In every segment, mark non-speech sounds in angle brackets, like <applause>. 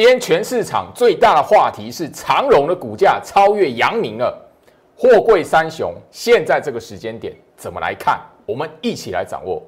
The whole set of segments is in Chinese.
今天全市场最大的话题是长荣的股价超越阳明了，货柜三雄现在这个时间点怎么来看？我们一起来掌握。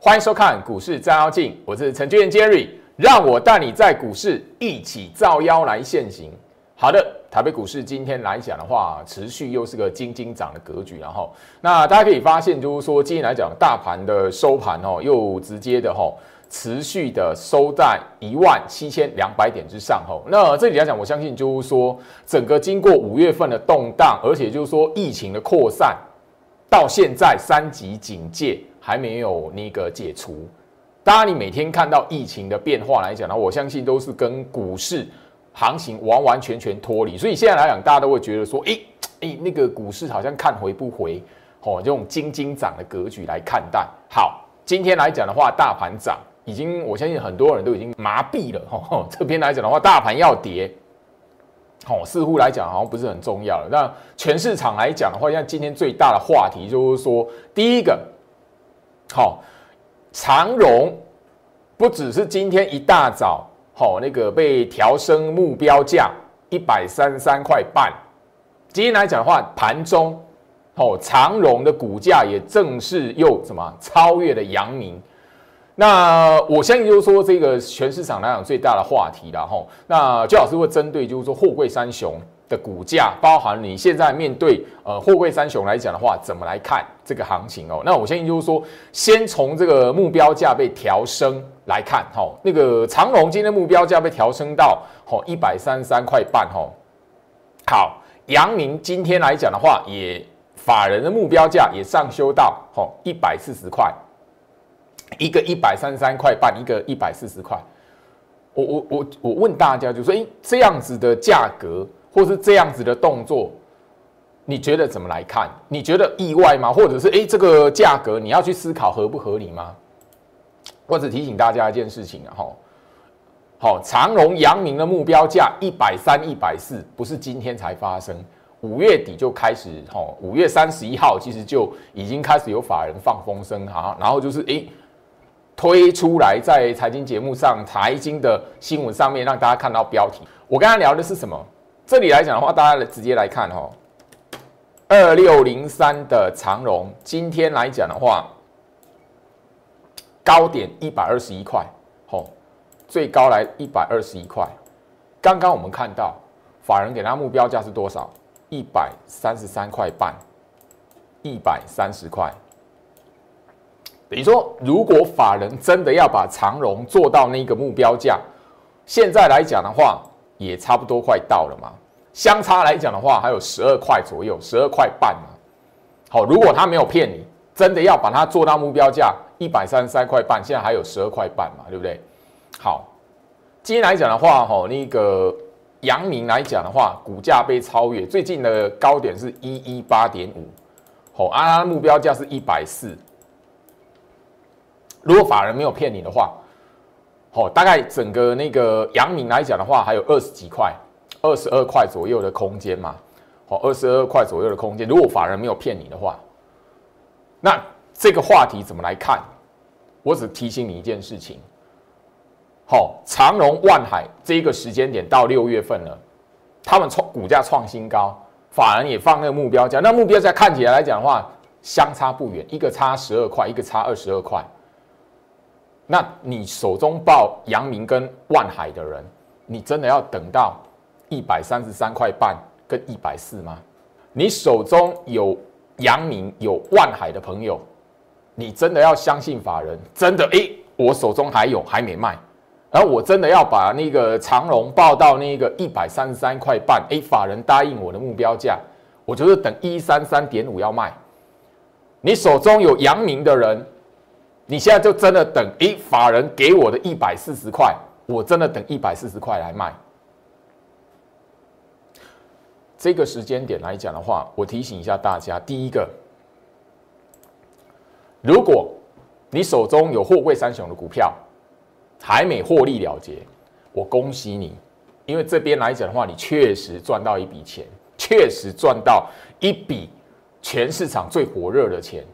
欢迎收看股市照妖镜，我是陈俊杰 Jerry，让我带你在股市一起照妖来现行。好的，台北股市今天来讲的话，持续又是个金金涨的格局，然后那大家可以发现，就是说今天来讲，大盘的收盘哦，又直接的哈，持续的收在一万七千两百点之上吼。那这里来讲，我相信就是说，整个经过五月份的动荡，而且就是说疫情的扩散，到现在三级警戒。还没有那个解除，当然你每天看到疫情的变化来讲呢，我相信都是跟股市行情完完全全脱离。所以现在来讲，大家都会觉得说，哎哎，那个股市好像看回不回，哦，这种金金涨的格局来看待。好，今天来讲的话，大盘涨，已经我相信很多人都已经麻痹了。<laughs> 哦，这边来讲的话，大盘要跌，哦，似乎来讲好像不是很重要了。那全市场来讲的话，像今天最大的话题就是说，第一个。好，长荣不只是今天一大早，好那个被调升目标价一百三十三块半。今天来讲的话，盘中，哦，长荣的股价也正式又什么超越了阳明。那我相信就是说，这个全市场来讲最大的话题了哈。那最老师会针对就是说货柜三雄。的股价包含你现在面对呃货柜三雄来讲的话，怎么来看这个行情哦？那我相信就是说，先从这个目标价被调升来看，哈，那个长荣今天目标价被调升到哦一百三十三块半，哈。好，阳明今天来讲的话，也法人的目标价也上修到哦一百四十块，一个一百三十三块半，一个一百四十块。我我我我问大家，就说，哎，这样子的价格。或是这样子的动作，你觉得怎么来看？你觉得意外吗？或者是哎，这个价格你要去思考合不合理吗？或者提醒大家一件事情啊，哈，好，长隆、阳明的目标价一百三、一百四，不是今天才发生，五月底就开始，哈，五月三十一号其实就已经开始有法人放风声哈，然后就是哎推出来在财经节目上、财经的新闻上面让大家看到标题。我刚才聊的是什么？这里来讲的话，大家直接来看哈，二六零三的长荣，今天来讲的话，高点一百二十一块，吼，最高来一百二十一块。刚刚我们看到法人给他目标价是多少？一百三十三块半，一百三十块。等于说，如果法人真的要把长荣做到那个目标价，现在来讲的话。也差不多快到了嘛，相差来讲的话，还有十二块左右，十二块半嘛。好，如果他没有骗你，真的要把它做到目标价一百三十三块半，现在还有十二块半嘛，对不对？好，今天来讲的话，哈，那个阳明来讲的话，股价被超越，最近的高点是一一八点五，好，啊，目标价是一百四。如果法人没有骗你的话。哦，大概整个那个阳明来讲的话，还有二十几块，二十二块左右的空间嘛。哦，二十二块左右的空间，如果法人没有骗你的话，那这个话题怎么来看？我只提醒你一件事情。好，长荣、万海这一个时间点到六月份了，他们创股价创新高，法人也放那个目标价，那目标价看起来来讲的话，相差不远，一个差十二块，一个差二十二块。那你手中抱阳明跟万海的人，你真的要等到一百三十三块半跟一百四吗？你手中有阳明有万海的朋友，你真的要相信法人？真的诶，我手中还有还没卖，然后我真的要把那个长龙报到那个一百三十三块半，诶，法人答应我的目标价，我就是等一三三点五要卖。你手中有阳明的人。你现在就真的等，诶，法人给我的一百四十块，我真的等一百四十块来卖。这个时间点来讲的话，我提醒一下大家，第一个，如果你手中有货柜三雄的股票，还没获利了结，我恭喜你，因为这边来讲的话，你确实赚到一笔钱，确实赚到一笔全市场最火热的钱。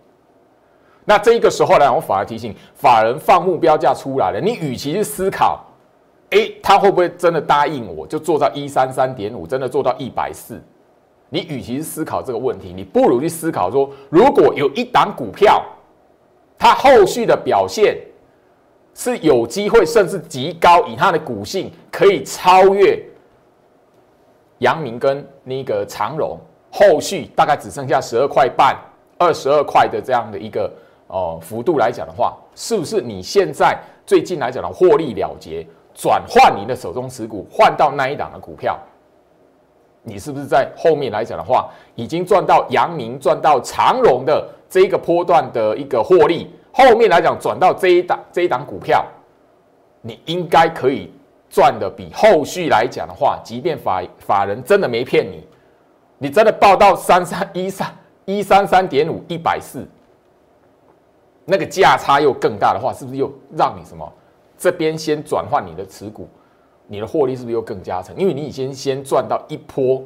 那这一个时候呢，我反而提醒法人放目标价出来了，你与其去思考，哎，他会不会真的答应我，就做到一三三点五，真的做到一百四？你与其是思考这个问题，你不如去思考说，如果有一档股票，它后续的表现是有机会，甚至极高，以它的股性可以超越阳明跟那个长荣，后续大概只剩下十二块半、二十二块的这样的一个。哦，幅度来讲的话，是不是你现在最近来讲的获利了结，转换你的手中持股，换到那一档的股票，你是不是在后面来讲的话，已经赚到阳明、赚到长荣的这一个波段的一个获利？后面来讲转到这一档这一档股票，你应该可以赚的比后续来讲的话，即便法法人真的没骗你，你真的报到三三一三一三三点五一百四。那个价差又更大的话，是不是又让你什么？这边先转换你的持股，你的获利是不是又更加成？因为你已经先赚到一波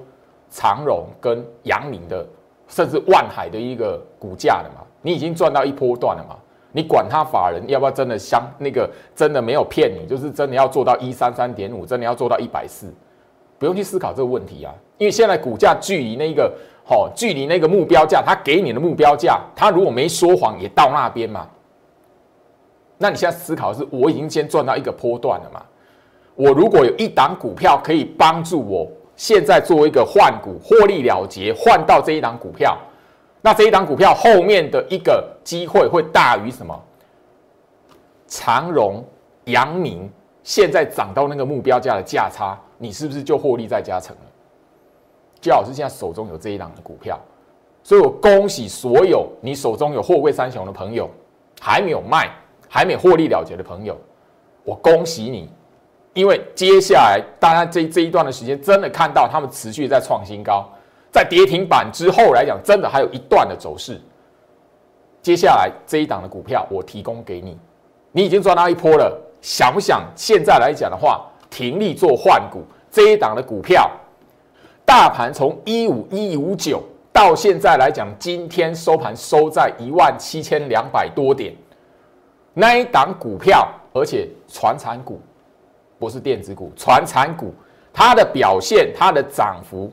长荣跟阳明的，甚至万海的一个股价了嘛？你已经赚到一波段了嘛？你管他法人要不要真的相那个真的没有骗你，就是真的要做到一三三点五，真的要做到一百四，不用去思考这个问题啊，因为现在股价距离那个。好，距离那个目标价，他给你的目标价，他如果没说谎，也到那边嘛。那你现在思考的是，我已经先赚到一个波段了嘛？我如果有一档股票可以帮助我，现在做一个换股获利了结，换到这一档股票，那这一档股票后面的一个机会会大于什么？长荣、阳明现在涨到那个目标价的价差，你是不是就获利再加成了？季老师现在手中有这一档的股票，所以我恭喜所有你手中有货柜三雄的朋友，还没有卖、还没获利了结的朋友，我恭喜你，因为接下来大家这这一段的时间真的看到他们持续在创新高，在跌停板之后来讲，真的还有一段的走势。接下来这一档的股票我提供给你，你已经赚到一波了，想不想现在来讲的话，停利做换股这一档的股票？大盘从一五一五九到现在来讲，今天收盘收在一万七千两百多点，那一档股票，而且传产股不是电子股，传产股它的表现，它的涨幅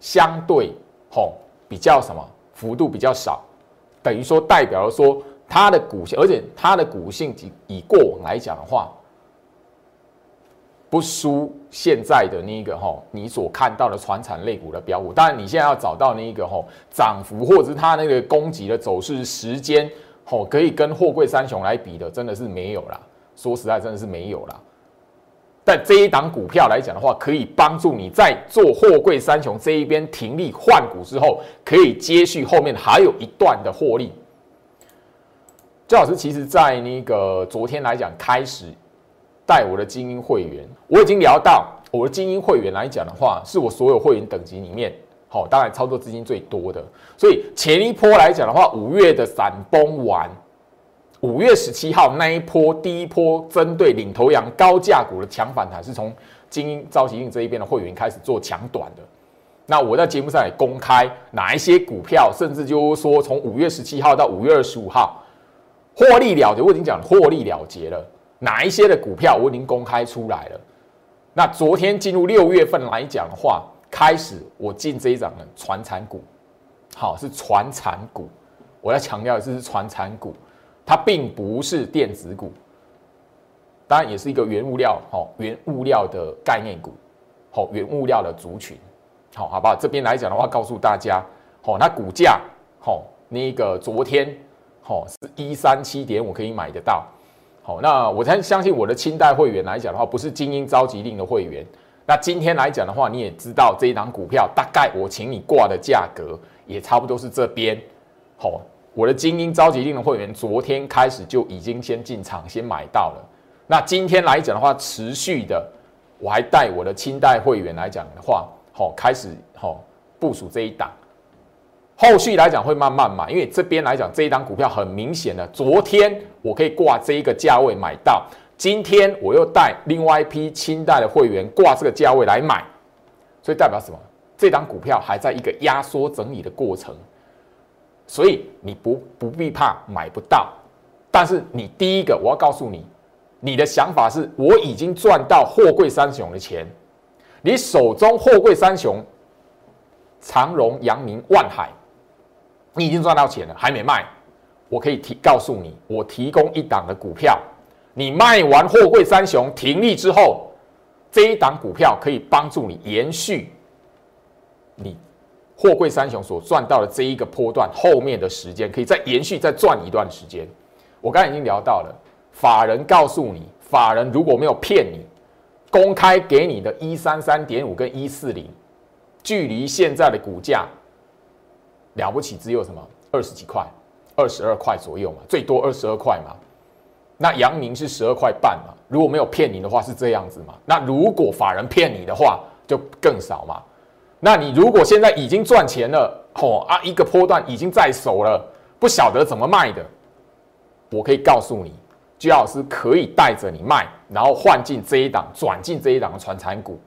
相对吼比较什么幅度比较少，等于说代表了说它的股性，而且它的股性以以过往来讲的话。不输现在的那个哈，你所看到的传产类股的标股。当然，你现在要找到那个哈涨幅，或者是它那个攻击的走势时间，吼可以跟货柜三雄来比的，真的是没有啦。说实在，真的是没有啦。但这一档股票来讲的话，可以帮助你在做货柜三雄这一边停利换股之后，可以接续后面还有一段的获利。周老师其实在那个昨天来讲开始。带我的精英会员，我已经聊到我的精英会员来讲的话，是我所有会员等级里面，好，当然操作资金最多的。所以前一波来讲的话，五月的闪崩完，五月十七号那一波第一波针对领头羊高价股的强反弹，是从精英召集令这一边的会员开始做强短的。那我在节目上也公开哪一些股票，甚至就是说从五月十七号到五月二十五号获利了结，我已经讲获利了结了。哪一些的股票我已经公开出来了？那昨天进入六月份来讲的话，开始我进这一档的传产股，好是传产股，我要强调的是传产股，它并不是电子股，当然也是一个原物料，好原物料的概念股，好原物料的族群，好好不好？这边来讲的话，告诉大家，好那股价，好那个昨天，好是一三七点五可以买得到。好，那我才相信我的清代会员来讲的话，不是精英召集令的会员。那今天来讲的话，你也知道这一档股票大概我请你挂的价格也差不多是这边。好，我的精英召集令的会员昨天开始就已经先进场先买到了。那今天来讲的话，持续的我还带我的清代会员来讲的话，好开始好部署这一档。后续来讲会慢慢买，因为这边来讲这一档股票很明显的，昨天我可以挂这一个价位买到，今天我又带另外一批清代的会员挂这个价位来买，所以代表什么？这档股票还在一个压缩整理的过程，所以你不不必怕买不到。但是你第一个我要告诉你，你的想法是我已经赚到货柜三雄的钱，你手中货柜三雄长荣、阳明、万海，你已经赚到钱了，还没卖，我可以提告诉你，我提供一档的股票，你卖完货柜三雄停利之后，这一档股票可以帮助你延续。你货柜三雄所赚到的这一个波段后面的时间，可以再延续再赚一段时间。我刚才已经聊到了，法人告诉你，法人如果没有骗你，公开给你的一三三点五跟一四零，距离现在的股价了不起只有什么二十几块，二十二块左右嘛，最多二十二块嘛。那阳明是十二块半嘛，如果没有骗你的话是这样子嘛。那如果法人骗你的话，就更少嘛。那你如果现在已经赚钱了，吼啊，一个波段已经在手了，不晓得怎么卖的，我可以告诉你，居老师可以带着你卖，然后换进这一档，转进这一档的传产股。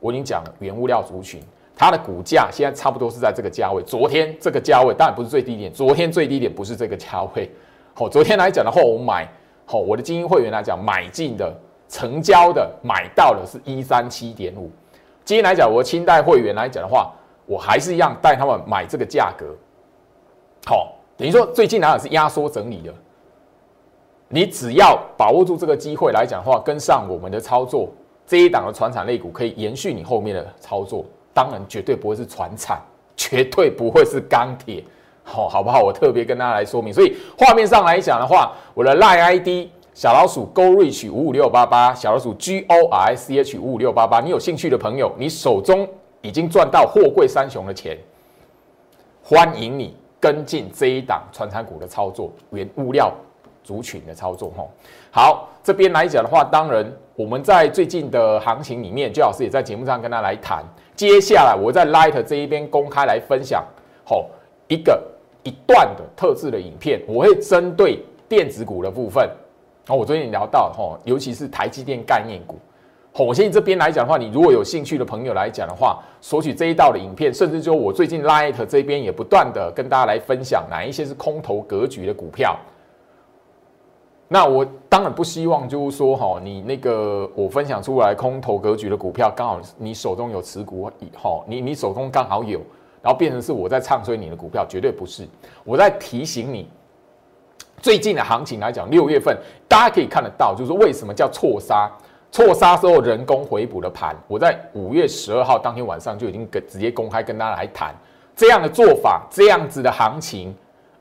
我已经讲了，原物料族群，它的股价现在差不多是在这个价位。昨天这个价位当然不是最低点，昨天最低点不是这个价位。<laughs> 好，昨天来讲的话，我买，好，我的精英会员来讲，买进的、成交的、买到的是一三七点五。今天来讲，我清代会员来讲的话，我还是一样带他们买这个价格。好，等于说最近来讲是压缩整理的。你只要把握住这个机会来讲的话，跟上我们的操作，这一档的船产类股可以延续你后面的操作。当然，绝对不会是船产，绝对不会是钢铁。好，好不好？我特别跟大家来说明。所以画面上来讲的话，我的赖 ID。小老鼠 Go Reach 五五六八八，小老鼠 G O R C H 五五六八八。你有兴趣的朋友，你手中已经赚到货柜三雄的钱，欢迎你跟进这一档传产股的操作，原物料族群的操作。吼，好，这边来讲的话，当然我们在最近的行情里面，周老师也在节目上跟他来谈。接下来我在 Light 这一边公开来分享，吼一个一段的特制的影片，我会针对电子股的部分。哦，我昨天聊到哈，尤其是台积电概念股。好，我现在这边来讲的话，你如果有兴趣的朋友来讲的话，索取这一道的影片，甚至就我最近 Light 这边也不断的跟大家来分享哪一些是空头格局的股票。那我当然不希望就是说哈，你那个我分享出来空头格局的股票，刚好你手中有持股，以后，你你手中刚好有，然后变成是我在唱衰你的股票，绝对不是，我在提醒你。最近的行情来讲，六月份大家可以看得到，就是为什么叫错杀？错杀之后人工回补的盘，我在五月十二号当天晚上就已经跟直接公开跟大家来谈这样的做法，这样子的行情，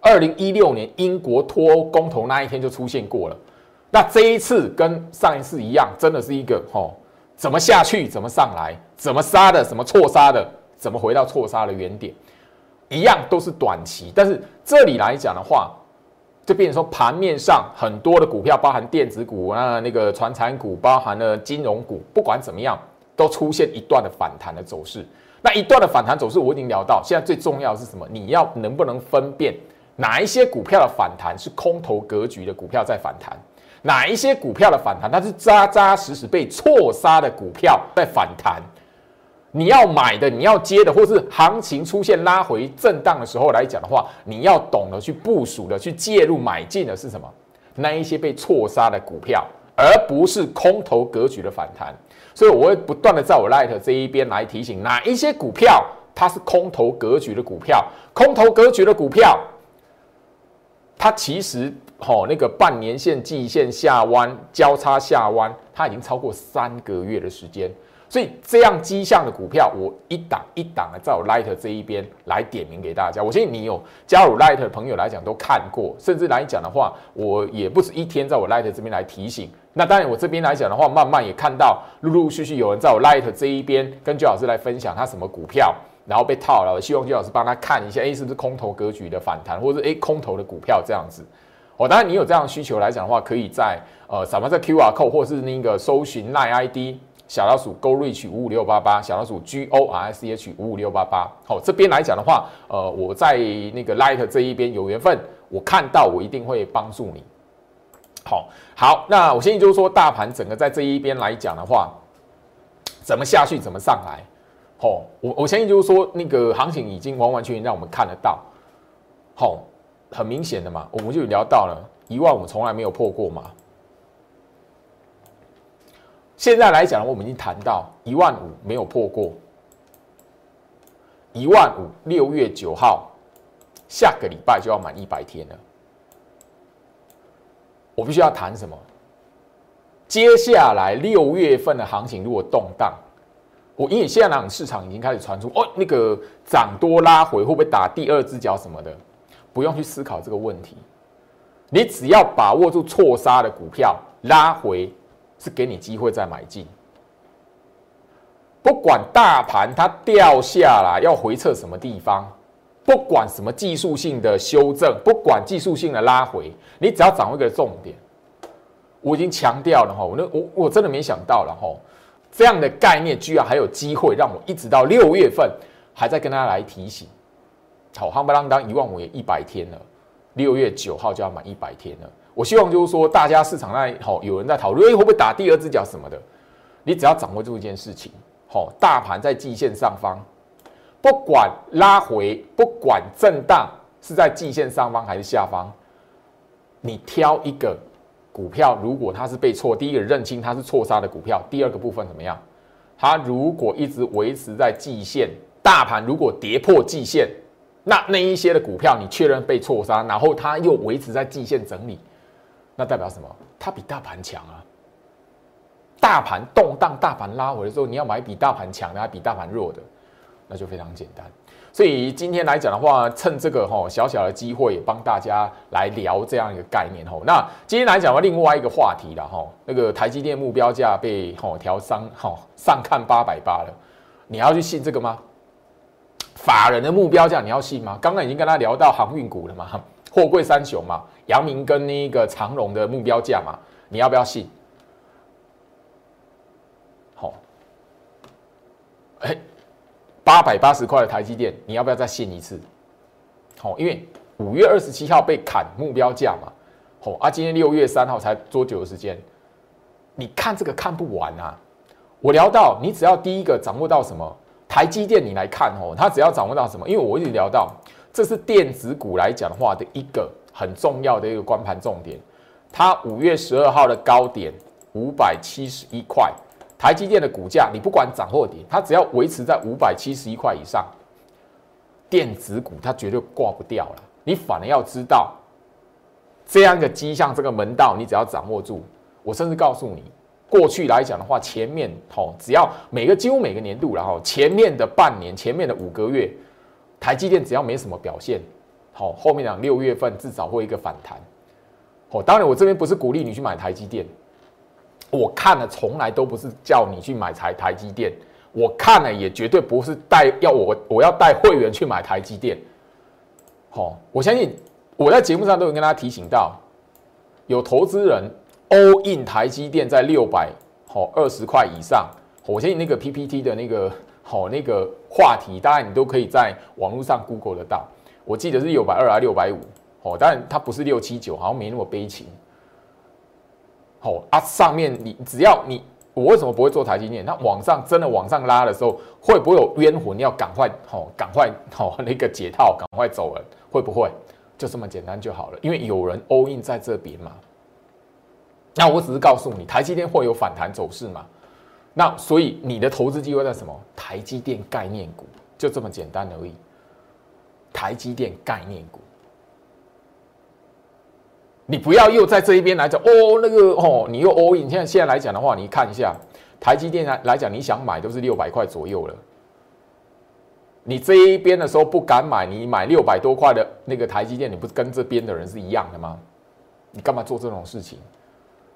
二零一六年英国脱欧公投那一天就出现过了。那这一次跟上一次一样，真的是一个吼，怎么下去怎么上来，怎么杀的，什么错杀的，怎么回到错杀的原点，一样都是短期。但是这里来讲的话。就变成说，盘面上很多的股票，包含电子股啊，那个传产股，包含了金融股，不管怎么样，都出现一段的反弹的走势。那一段的反弹走势，我已经聊到，现在最重要的是什么？你要能不能分辨哪一些股票的反弹是空头格局的股票在反弹，哪一些股票的反弹它是扎扎实实被错杀的股票在反弹？你要买的，你要接的，或是行情出现拉回震荡的时候来讲的话，你要懂得去部署的，去介入买进的是什么？那一些被错杀的股票，而不是空头格局的反弹。所以我会不断的在我 Light 这一边来提醒，哪一些股票它是空头格局的股票，空头格局的股票，它其实吼那个半年线、季线下弯交叉下弯，它已经超过三个月的时间。所以这样迹象的股票，我一档一档的在我 Light 这一边来点名给大家。我相信你有加入 Light 的朋友来讲都看过，甚至来讲的话，我也不止一天在我 Light 这边来提醒。那当然，我这边来讲的话，慢慢也看到陆陆续续有人在我 Light 这一边跟周老师来分享他什么股票，然后被套了。希望金老师帮他看一下，哎，是不是空头格局的反弹，或者是哎空头的股票这样子。哦，当然你有这样的需求来讲的话，可以在呃什么在 QR code 或是那个搜寻 Line ID。小老鼠 Go Reach 五五六八八，小老鼠 G O R C H 五五六八八。好，这边来讲的话，呃，我在那个 Light 这一边有缘分，我看到我一定会帮助你。好，好，那我相信就是说，大盘整个在这一边来讲的话，怎么下去，怎么上来？好，我我相信就是说，那个行情已经完完全全让我们看得到。好，很明显的嘛，我们就聊到了一万五从来没有破过嘛。现在来讲，我们已经谈到一万五没有破过，一万五六月九号，下个礼拜就要满一百天了。我必须要谈什么？接下来六月份的行情如果动荡，我因为现在市场已经开始传出哦，那个涨多拉回会不会打第二只脚什么的？不用去思考这个问题，你只要把握住错杀的股票拉回，是给你机会再买进。不管大盘它掉下来要回撤什么地方。不管什么技术性的修正，不管技术性的拉回，你只要掌握一个重点，我已经强调了哈，我那我我真的没想到了哈，这样的概念居然还有机会让我一直到六月份还在跟大家来提醒。好，夯不啷当一万五也一百天了，六月九号就要满一百天了。我希望就是说，大家市场那好有人在讨论，哎，会不会打第二只脚什么的？你只要掌握住一件事情，好，大盘在季线上方。不管拉回，不管震荡是在季线上方还是下方，你挑一个股票，如果它是被错，第一个认清它是错杀的股票，第二个部分怎么样？它如果一直维持在季线，大盘如果跌破季线，那那一些的股票你确认被错杀，然后它又维持在季线整理，那代表什么？它比大盘强啊！大盘动荡，大盘拉回的时候，你要买比大盘强的，还比大盘弱的。那就非常简单，所以今天来讲的话，趁这个哈小小的机会，帮大家来聊这样一个概念哈。那今天来讲的话，另外一个话题了哈，那个台积电目标价被哈调上哈上看八百八了，你要去信这个吗？法人的目标价你要信吗？刚刚已经跟他聊到航运股了嘛，货柜三雄嘛，阳明跟那个长荣的目标价嘛，你要不要信？好，哎。八百八十块的台积电，你要不要再信一次？好，因为五月二十七号被砍目标价嘛，好啊，今天六月三号才多久的时间？你看这个看不完啊！我聊到，你只要第一个掌握到什么台积电，你来看哦，它只要掌握到什么？因为我一直聊到，这是电子股来讲的话的一个很重要的一个关盘重点。它五月十二号的高点五百七十一块。台积电的股价，你不管涨或跌，它只要维持在五百七十一块以上，电子股它绝对挂不掉了。你反而要知道这样的迹象，这个门道，你只要掌握住。我甚至告诉你，过去来讲的话，前面吼，只要每个几乎每个年度，然后前面的半年、前面的五个月，台积电只要没什么表现，好，后面两六月份至少会一个反弹。哦，当然我这边不是鼓励你去买台积电。我看了，从来都不是叫你去买台台积电。我看了，也绝对不是带要我我要带会员去买台积电。好，我相信我在节目上都有跟大家提醒到，有投资人 all in 台积电在六百好二十块以上。我相信那个 PPT 的那个好那个话题，当然你都可以在网络上 Google 得到。我记得是六百二啊，六百五。哦，当然它不是六七九，好像没那么悲情。哦啊，上面你只要你，我为什么不会做台积电？那往上真的往上拉的时候，会不会有冤魂？要赶快哦，赶快哦，那个解套，赶快走人，会不会？就这么简单就好了，因为有人 all in 在这边嘛。那我只是告诉你，台积电会有反弹走势嘛。那所以你的投资机会在什么？台积电概念股，就这么简单而已。台积电概念股。你不要又在这一边来讲哦，那个哦，你又 all in。现在现在来讲的话，你看一下台积电来来讲，你想买都是六百块左右了。你这一边的时候不敢买，你买六百多块的那个台积电，你不是跟这边的人是一样的吗？你干嘛做这种事情？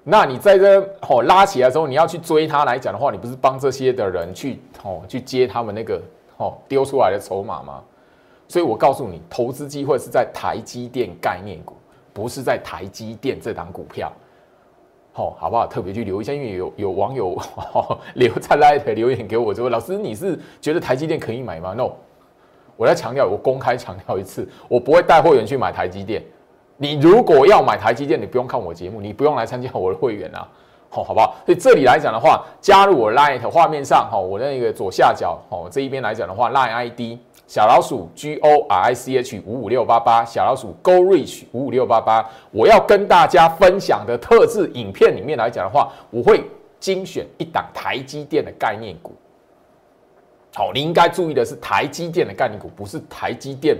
那你在这哦拉起来的时候，你要去追它来讲的话，你不是帮这些的人去哦去接他们那个哦丢出来的筹码吗？所以我告诉你，投资机会是在台积电概念股。不是在台积电这档股票，好，好不好？特别去留一下，因为有有网友 <laughs> 留在 light 留言给我，说：“老师，你是觉得台积电可以买吗？”No，我要强调，我公开强调一次，我不会带会员去买台积电。你如果要买台积电，你不用看我节目，你不用来参加我的会员啊，好，好不好？所以这里来讲的话，加入我 Line 画面上，哈，我那个左下角，哦，这一边来讲的话，Line ID 小老鼠 G O R I C H 五五六八八，小老鼠 Go Reach 五五六八八，我要跟大家分享的特制影片里面来讲的话，我会精选一档台积电的概念股。好，你应该注意的是台积电的概念股，不是台积电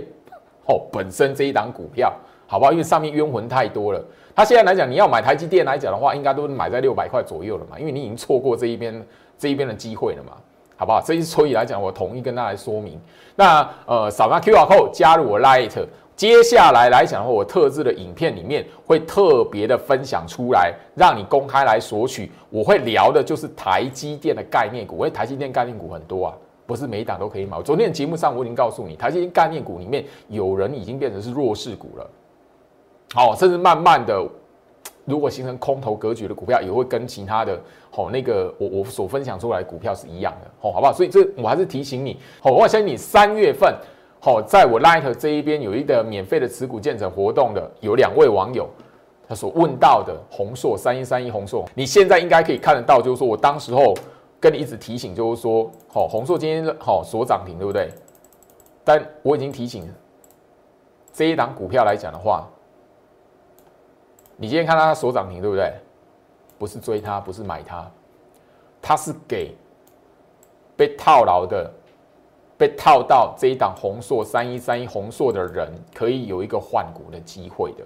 哦本身这一档股票。好不好？因为上面冤魂太多了。他现在来讲，你要买台积电来讲的话，应该都买在六百块左右了嘛。因为你已经错过这一边这一边的机会了嘛，好不好？这一所以来讲，我统一跟大家来说明。那呃，扫描 Q R code 加入我 Light，接下来来讲的话，我特制的影片里面会特别的分享出来，让你公开来索取。我会聊的就是台积电的概念股，因为台积电概念股很多啊，不是每一档都可以买。昨天的节目上我已经告诉你，台积电概念股里面有人已经变成是弱势股了。好，甚至慢慢的，如果形成空头格局的股票，也会跟其他的，好那个我我所分享出来的股票是一样的，好，好不好？所以这我还是提醒你，好，我相信你三月份，好，在我 Light 这一边有一个免费的持股建成活动的，有两位网友他所问到的红硕三一三一红硕，你现在应该可以看得到，就是说我当时候跟你一直提醒，就是说，好，红硕今天好所涨停，对不对？但我已经提醒这一档股票来讲的话。你今天看到它所涨停，对不对？不是追它，不是买它，它是给被套牢的、被套到这一档红硕三一三一红硕的人，可以有一个换股的机会的，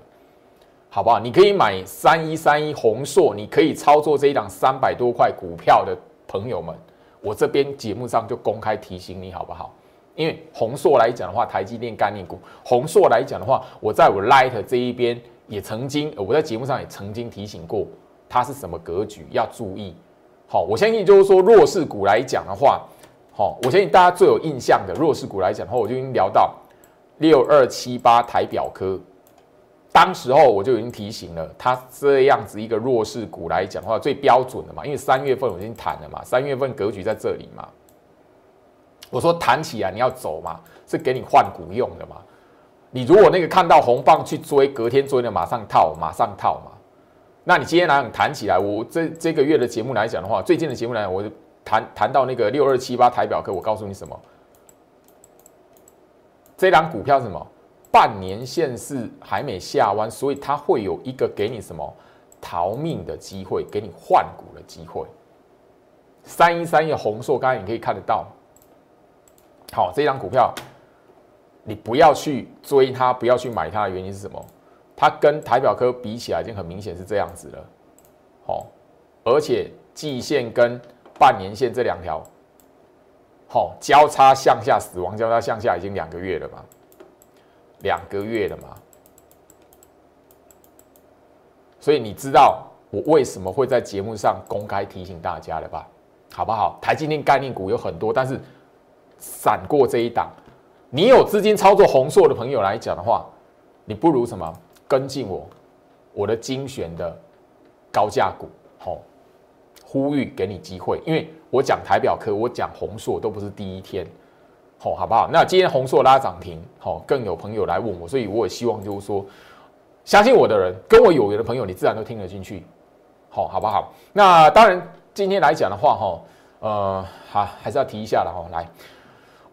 好不好？你可以买三一三一红硕，你可以操作这一档三百多块股票的朋友们，我这边节目上就公开提醒你，好不好？因为红硕来讲的话，台积电概念股；红硕来讲的话，我在我 Light 这一边。也曾经，我在节目上也曾经提醒过，它是什么格局要注意。好，我相信就是说弱势股来讲的话，好，我相信大家最有印象的弱势股来讲的话，我就已经聊到六二七八台表科，当时候我就已经提醒了，它这样子一个弱势股来讲的话，最标准的嘛，因为三月份我已经谈了嘛，三月份格局在这里嘛，我说谈起来你要走嘛，是给你换股用的嘛。你如果那个看到红棒去追，隔天追的马上套，马上套嘛。那你今天来讲谈起来，我这这个月的节目来讲的话，最近的节目来讲，我就谈谈到那个六二七八台表科，我告诉你什么？这档股票什么？半年线是还没下弯，所以它会有一个给你什么逃命的机会，给你换股的机会。三一三一红硕，刚才你可以看得到。好，这张股票。你不要去追它，不要去买它的原因是什么？它跟台表科比起来，已经很明显是这样子了，好，而且季线跟半年线这两条，好交叉向下，死亡交叉向下已经两个月了嘛，两个月了嘛，所以你知道我为什么会在节目上公开提醒大家了吧？好不好？台积电概念股有很多，但是闪过这一档。你有资金操作红硕的朋友来讲的话，你不如什么跟进我，我的精选的高价股，好，呼吁给你机会，因为我讲台表科，我讲红硕都不是第一天，好，好不好？那今天红硕拉涨停，好，更有朋友来问我，所以我也希望就是说，相信我的人，跟我有缘的朋友，你自然都听得进去，好，好不好？那当然，今天来讲的话，哈，呃，好，还是要提一下的哈，来。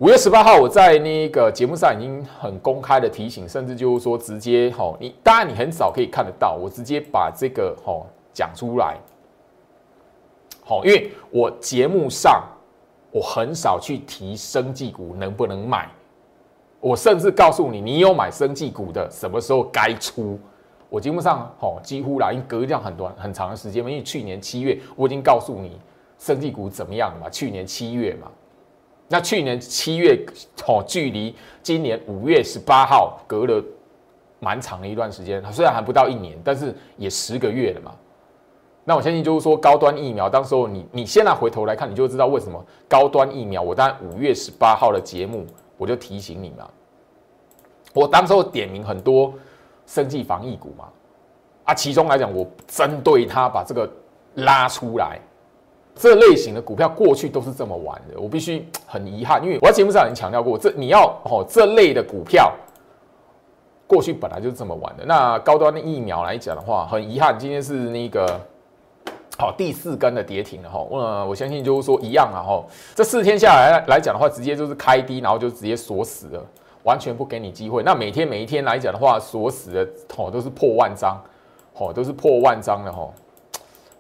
五月十八号，我在那个节目上已经很公开的提醒，甚至就是说直接吼你，当然你很少可以看得到，我直接把这个吼讲出来，好，因为我节目上我很少去提生技股能不能买，我甚至告诉你，你有买生技股的，什么时候该出，我节目上吼几乎啦，因为隔这样很短很长的时间嘛，因为去年七月我已经告诉你生技股怎么样嘛，去年七月嘛。那去年七月，哦，距离今年五月十八号隔了蛮长的一段时间，虽然还不到一年，但是也十个月了嘛。那我相信就是说，高端疫苗，当时候你你现在回头来看，你就知道为什么高端疫苗。我当五月十八号的节目，我就提醒你嘛。我当时候点名很多生技防疫股嘛，啊，其中来讲，我针对它把这个拉出来。这类型的股票过去都是这么玩的，我必须很遗憾，因为我在节目上已经强调过，这你要哦这类的股票，过去本来就是这么玩的。那高端的疫苗来讲的话，很遗憾，今天是那个好第四根的跌停了哈。我我相信就是说一样啊哈，这四天下来来讲的话，直接就是开低，然后就直接锁死了，完全不给你机会。那每天每一天来讲的话，锁死的哦都是破万张，哦都是破万张的哈，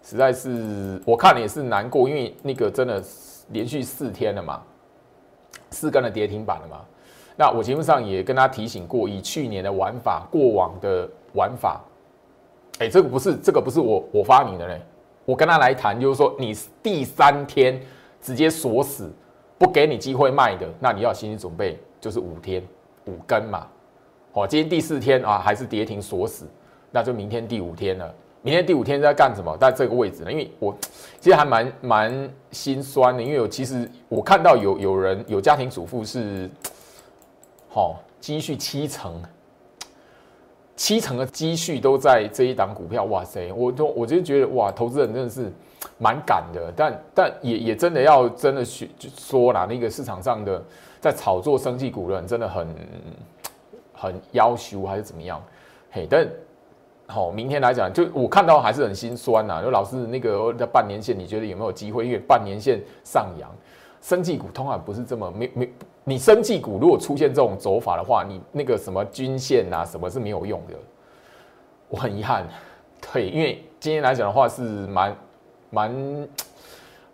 实在是我看也是难过，因为那个真的连续四天了嘛。四根的跌停板了嘛？那我节目上也跟他提醒过，以去年的玩法，过往的玩法，哎，这个不是这个不是我我发明的嘞。我跟他来谈，就是说你第三天直接锁死，不给你机会卖的，那你要心理准备，就是五天五根嘛。哦，今天第四天啊，还是跌停锁死，那就明天第五天了。明天第五天在干什么？在这个位置呢？因为我其实还蛮蛮心酸的，因为我其实我看到有有人有家庭主妇是，好积蓄七成，七成的积蓄都在这一档股票。哇塞，我都我就觉得哇，投资人真的是蛮敢的，但但也也真的要真的去说啦，那个市场上的在炒作生技股的人真的很很要求还是怎么样？嘿，但。好，明天来讲，就我看到还是很心酸呐。就老师那个在半年线，你觉得有没有机会？因为半年线上扬，生技股通常不是这么没没。你生技股如果出现这种走法的话，你那个什么均线啊，什么是没有用的。我很遗憾，对，因为今天来讲的话是蛮蛮，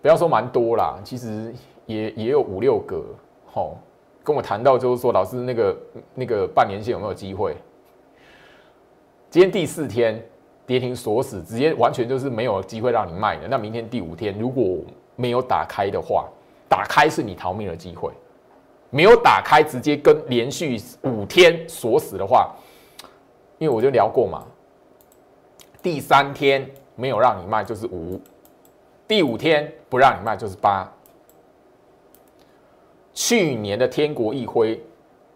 不要说蛮多啦，其实也也有五六个。好，跟我谈到就是说，老师那个那个半年线有没有机会？今天第四天跌停锁死，直接完全就是没有机会让你卖的。那明天第五天如果没有打开的话，打开是你逃命的机会；没有打开，直接跟连续五天锁死的话，因为我就聊过嘛，第三天没有让你卖就是五，第五天不让你卖就是八。去年的天国一辉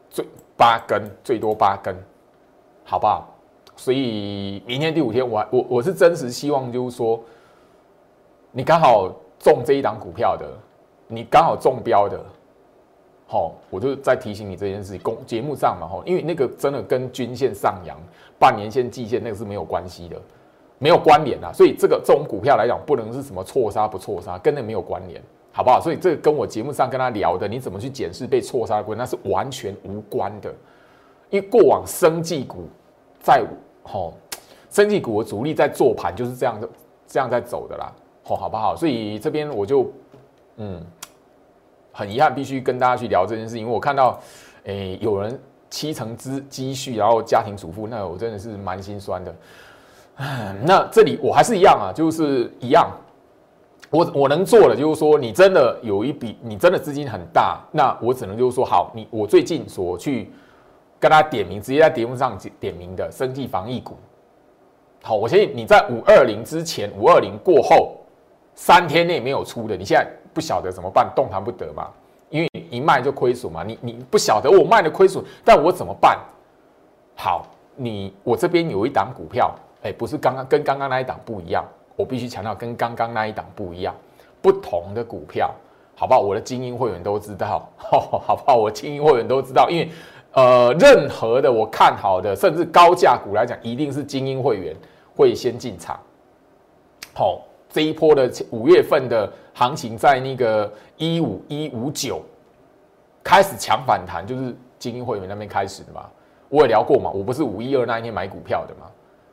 最八根，最多八根，好不好？所以明天第五天，我我我是真实希望，就是说，你刚好中这一档股票的，你刚好中标的，好，我就再提醒你这件事情。公节目上嘛，哈，因为那个真的跟均线上扬、半年线、季线那个是没有关系的，没有关联啊。所以这个这种股票来讲，不能是什么错杀不错杀，跟那没有关联，好不好？所以这个跟我节目上跟他聊的，你怎么去检视被错杀的股，那是完全无关的。因为过往生技股。在吼，生技股的主力在做盘，就是这样的，这样在走的啦，吼，好不好？所以这边我就，嗯，很遗憾，必须跟大家去聊这件事情。因为我看到，诶，有人七成资积蓄，然后家庭主妇，那我真的是蛮心酸的。那这里我还是一样啊，就是一样，我我能做的就是说，你真的有一笔，你真的资金很大，那我只能就是说，好，你我最近所去。跟他点名，直接在节目上点名的生技防疫股。好，我相信你在五二零之前、五二零过后三天内没有出的，你现在不晓得怎么办，动弹不得嘛？因为一卖就亏损嘛。你你不晓得我卖的亏损，但我怎么办？好，你我这边有一档股票，哎，不是刚刚跟刚刚那一档不一样，我必须强调跟刚刚那一档不一样，不同的股票，好不好？我的精英会员都知道，<laughs> 好不好？我精英会员都知道，因为。呃，任何的我看好的，甚至高价股来讲，一定是精英会员会先进场。好，这一波的五月份的行情，在那个一五一五九开始强反弹，就是精英会员那边开始的嘛。我也聊过嘛，我不是五一二那一天买股票的嘛，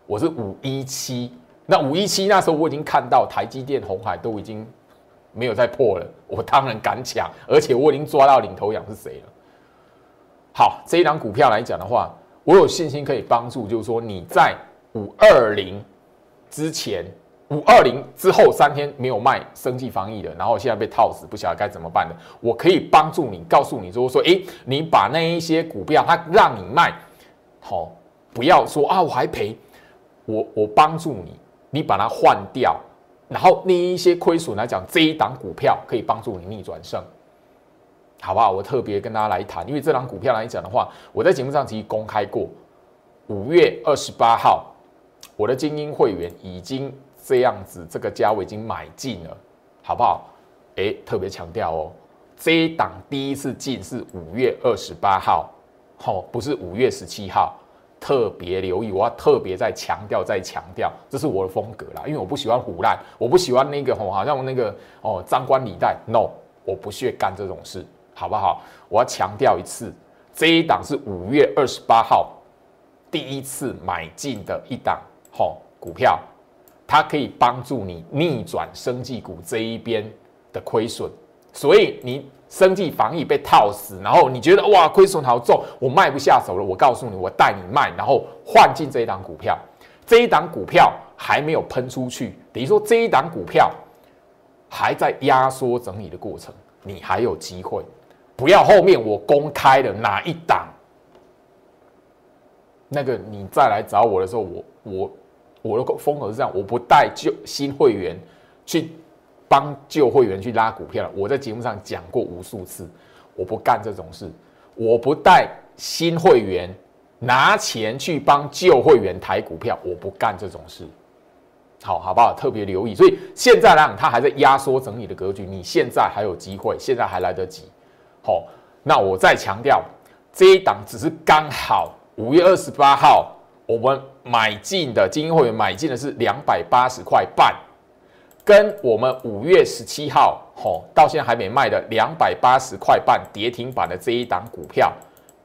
我是五一七。那五一七那时候我已经看到台积电、红海都已经没有再破了，我当然敢抢，而且我已经抓到领头羊是谁了。好，这一档股票来讲的话，我有信心可以帮助，就是说你在五二零之前、五二零之后三天没有卖生计防疫的，然后现在被套死，不晓得该怎么办的，我可以帮助你，告诉你，就是说，诶，你把那一些股票，它让你卖，好，不要说啊，我还赔，我我帮助你，你把它换掉，然后那一些亏损来讲，这一档股票可以帮助你逆转胜。好不好？我特别跟大家来谈，因为这张股票来讲的话，我在节目上其实公开过。五月二十八号，我的精英会员已经这样子，这个价位已经买进了，好不好？哎，特别强调哦，这一档第一次进是五月二十八号，好，不是五月十七号。特别留意，我要特别再强调再强调，这是我的风格啦，因为我不喜欢胡乱，我不喜欢那个吼，好像那个哦张冠李戴，no，我不屑干这种事，好不好？我要强调一次，这一档是五月二十八号第一次买进的一档吼股票，它可以帮助你逆转生技股这一边的亏损，所以你。生计防疫被套死，然后你觉得哇亏损好重，我卖不下手了。我告诉你，我带你卖，然后换进这一档股票。这一档股票还没有喷出去，等于说这一档股票还在压缩整理的过程，你还有机会。不要后面我公开的哪一档，那个你再来找我的时候，我我我的风格是这样，我不带旧新会员去。帮旧会员去拉股票了，我在节目上讲过无数次，我不干这种事，我不带新会员拿钱去帮旧会员抬股票，我不干这种事，好好不好？特别留意，所以现在来讲，它还在压缩整理的格局，你现在还有机会，现在还来得及。好，那我再强调，这一档只是刚好五月二十八号我们买进的精英会员买进的是两百八十块半。跟我们五月十七号吼到现在还没卖的两百八十块半跌停板的这一档股票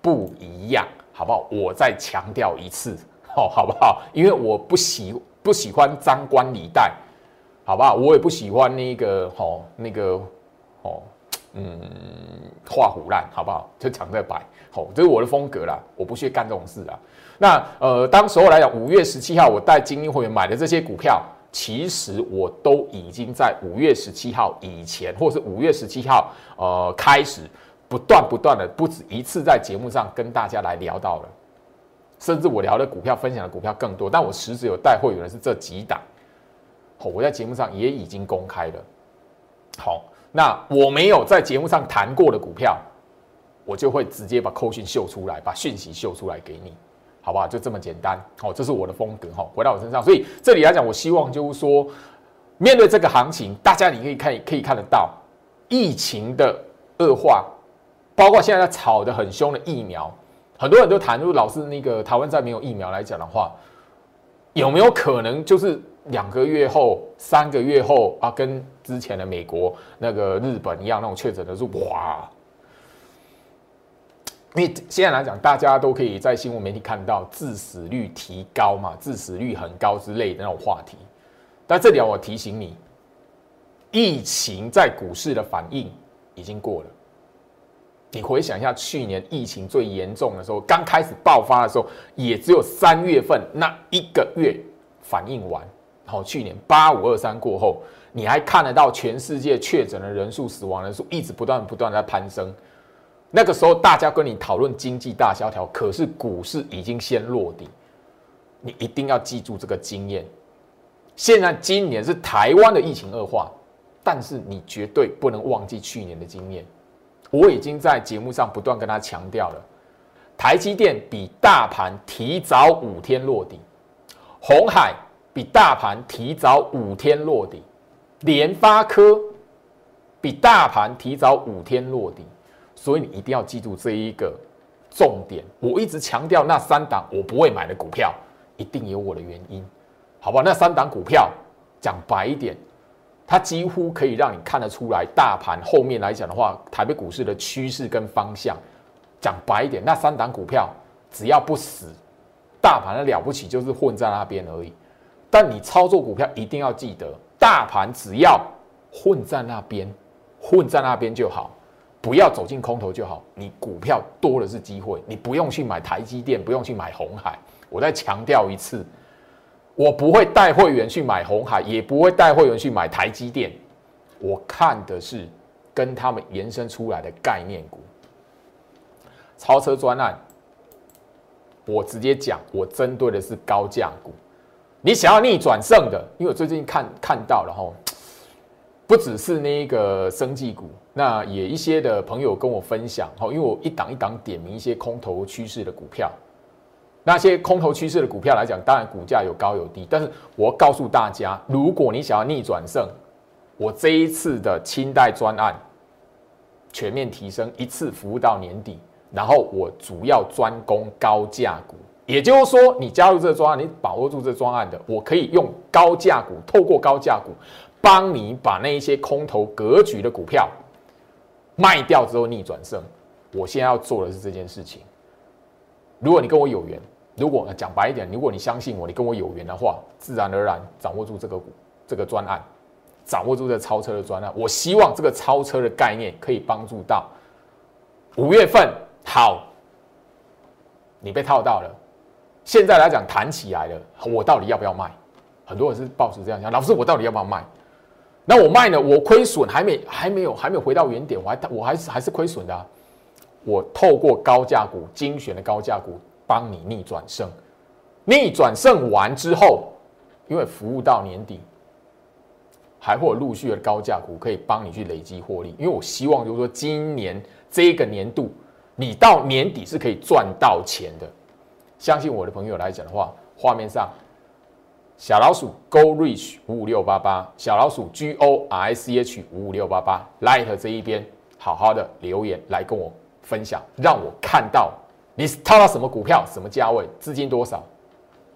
不一样，好不好？我再强调一次，吼好不好？因为我不喜不喜欢张冠李戴，好不好？我也不喜欢那个吼那个吼嗯画虎烂，好不好？就讲这白，好这是我的风格啦，我不屑干这种事啊。那呃，当时候来讲，五月十七号我带精英会员买的这些股票。其实我都已经在五月十七号以前，或是五月十七号，呃，开始不断不断的不止一次在节目上跟大家来聊到了，甚至我聊的股票分享的股票更多，但我实质有带会员的是这几档，好，我在节目上也已经公开了。好，那我没有在节目上谈过的股票，我就会直接把扣讯秀出来，把讯息秀出来给你。好不好？就这么简单。好，这是我的风格。哈，回到我身上，所以这里来讲，我希望就是说，面对这个行情，大家你可以看，可以看得到疫情的恶化，包括现在在炒的很凶的疫苗，很多人都谈，如果老是那个台湾再没有疫苗来讲的话，有没有可能就是两个月后、三个月后啊，跟之前的美国、那个日本一样，那种确诊的数哇？因为现在来讲，大家都可以在新闻媒体看到致死率提高嘛，致死率很高之类的那种话题。但这里我提醒你，疫情在股市的反应已经过了。你回想一下，去年疫情最严重的时候，刚开始爆发的时候，也只有三月份那一个月反应完。好去年八五二三过后，你还看得到全世界确诊的人数、死亡人数一直不断不断在攀升。那个时候，大家跟你讨论经济大萧条，可是股市已经先落底。你一定要记住这个经验。现在今年是台湾的疫情恶化，但是你绝对不能忘记去年的经验。我已经在节目上不断跟他强调了，台积电比大盘提早五天落底，红海比大盘提早五天落底，联发科比大盘提早五天落底。所以你一定要记住这一个重点。我一直强调那三档我不会买的股票，一定有我的原因，好吧？那三档股票讲白一点，它几乎可以让你看得出来，大盘后面来讲的话，台北股市的趋势跟方向。讲白一点，那三档股票只要不死，大盘的了不起就是混在那边而已。但你操作股票一定要记得，大盘只要混在那边，混在那边就好。不要走进空头就好，你股票多的是机会，你不用去买台积电，不用去买红海。我再强调一次，我不会带会员去买红海，也不会带会员去买台积电。我看的是跟他们延伸出来的概念股，超车专案。我直接讲，我针对的是高价股。你想要逆转胜的，因为我最近看看到了哈。不只是那个生技股，那也一些的朋友跟我分享，哈，因为我一档一档点名一些空头趋势的股票，那些空头趋势的股票来讲，当然股价有高有低，但是我告诉大家，如果你想要逆转胜，我这一次的清代专案全面提升，一次服务到年底，然后我主要专攻高价股，也就是说，你加入这个专案，你把握住这专案的，我可以用高价股，透过高价股，帮你把那一些空头格局的股票卖掉之后逆转胜。我现在要做的是这件事情。如果你跟我有缘，如果讲白一点，如果你相信我，你跟我有缘的话，自然而然掌握住这个股这个专案，掌握住这超车的专案。我希望这个超车的概念可以帮助到五月份好，你被套到了。现在来讲弹起来了，我到底要不要卖？很多人是抱持这样想，老师，我到底要不要卖？那我卖呢？我亏损还没还没有还没有回到原点，我还我还是还是亏损的。我透过高价股精选的高价股帮你逆转胜，逆转胜完之后，因为服务到年底，还会有陆续的高价股可以帮你去累积获利。因为我希望就是说今年这个年度，你到年底是可以赚到钱的。相信我的朋友来讲的话，画面上小老鼠 Go Reach 五五六八八，小老鼠 G O R I C H 五五六八八，Light 这一边好好的留言来跟我分享，让我看到你套到什么股票，什么价位，资金多少，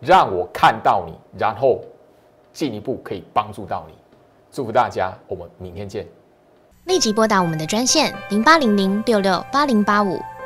让我看到你，然后进一步可以帮助到你。祝福大家，我们明天见。立即拨打我们的专线零八零零六六八零八五。